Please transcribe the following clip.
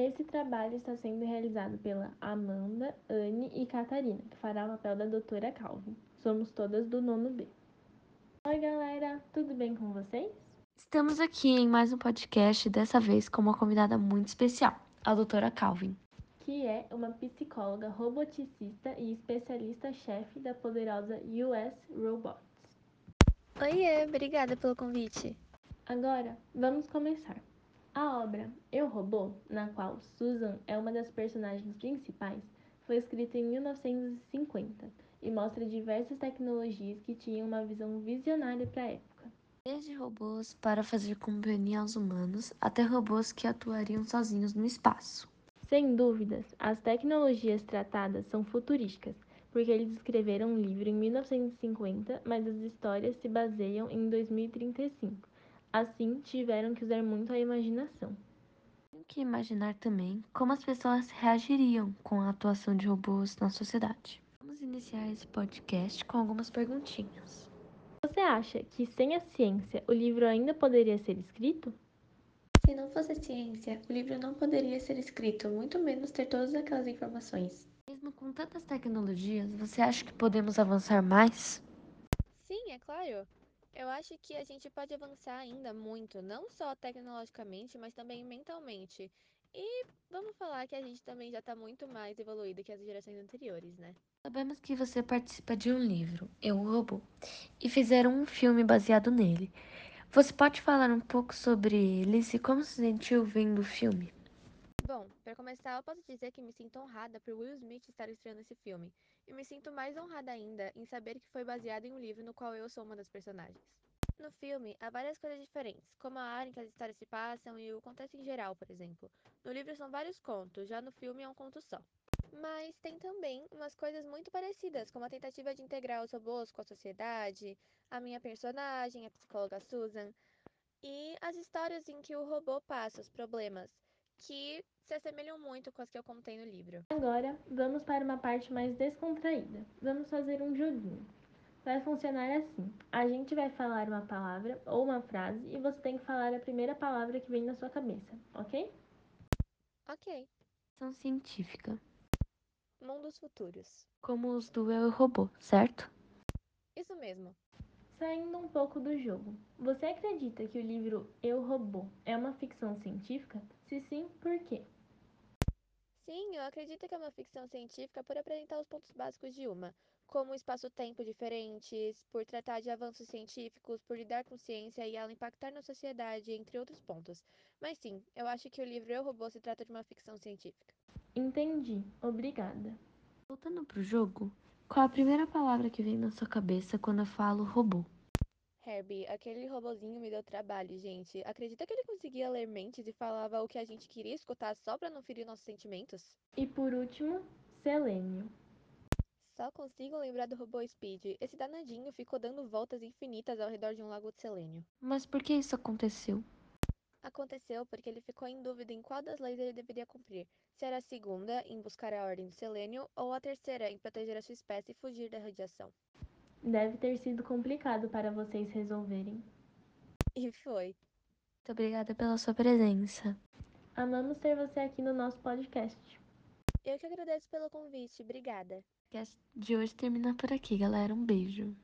Esse trabalho está sendo realizado pela Amanda, Anne e Catarina, que fará o papel da doutora Calvin. Somos todas do nono B. Oi, galera, tudo bem com vocês? Estamos aqui em mais um podcast, dessa vez com uma convidada muito especial, a doutora Calvin. Que é uma psicóloga roboticista e especialista-chefe da poderosa US Robots. Oiê, obrigada pelo convite. Agora, vamos começar. A obra Eu Robô, na qual Susan é uma das personagens principais, foi escrita em 1950 e mostra diversas tecnologias que tinham uma visão visionária para a época. Desde robôs para fazer companhia aos humanos, até robôs que atuariam sozinhos no espaço. Sem dúvidas, as tecnologias tratadas são futurísticas, porque eles escreveram um livro em 1950, mas as histórias se baseiam em 2035. Assim, tiveram que usar muito a imaginação. Tenho que imaginar também como as pessoas reagiriam com a atuação de robôs na sociedade. Vamos iniciar esse podcast com algumas perguntinhas. Você acha que sem a ciência o livro ainda poderia ser escrito? Se não fosse ciência, o livro não poderia ser escrito, muito menos ter todas aquelas informações. Mesmo com tantas tecnologias, você acha que podemos avançar mais? Sim, é claro. Eu acho que a gente pode avançar ainda muito, não só tecnologicamente, mas também mentalmente. E vamos falar que a gente também já está muito mais evoluído que as gerações anteriores, né? Sabemos que você participa de um livro, Eu o Robô, e fizeram um filme baseado nele. Você pode falar um pouco sobre eles e como se sentiu vendo o filme? Bom, para começar, eu posso dizer que me sinto honrada por Will Smith estar estreando esse filme. E me sinto mais honrada ainda em saber que foi baseado em um livro no qual eu sou uma das personagens. No filme, há várias coisas diferentes, como a área em que as histórias se passam e o contexto em geral, por exemplo. No livro são vários contos, já no filme é um conto só. Mas tem também umas coisas muito parecidas, como a tentativa de integrar os robôs com a sociedade, a minha personagem, a psicóloga Susan, e as histórias em que o robô passa os problemas, que se assemelham muito com as que eu contei no livro. Agora, vamos para uma parte mais descontraída. Vamos fazer um joguinho. Vai funcionar assim: a gente vai falar uma palavra ou uma frase e você tem que falar a primeira palavra que vem na sua cabeça, ok? Ok. Ação científica, Mundos futuros. como os do Eu e o Robô, certo? Isso mesmo. Saindo um pouco do jogo, você acredita que o livro Eu Robô é uma ficção científica? Se sim, por quê? Sim, eu acredito que é uma ficção científica por apresentar os pontos básicos de uma, como espaço-tempo diferentes, por tratar de avanços científicos, por lidar com ciência e ela impactar na sociedade, entre outros pontos. Mas sim, eu acho que o livro Eu Robô se trata de uma ficção científica. Entendi, obrigada. Voltando pro jogo, qual a primeira palavra que vem na sua cabeça quando eu falo robô? Herbie, aquele robozinho me deu trabalho, gente. Acredita que ele conseguia ler mentes e falava o que a gente queria escutar só pra não ferir nossos sentimentos? E por último, selênio. Só consigo lembrar do robô Speed. Esse danadinho ficou dando voltas infinitas ao redor de um lago de selênio. Mas por que isso aconteceu? Aconteceu porque ele ficou em dúvida em qual das leis ele deveria cumprir. Se era a segunda, em buscar a ordem do selênio, ou a terceira, em proteger a sua espécie e fugir da radiação. Deve ter sido complicado para vocês resolverem. E foi. Muito obrigada pela sua presença. Amamos ter você aqui no nosso podcast. Eu que agradeço pelo convite. Obrigada. O podcast de hoje termina por aqui, galera. Um beijo.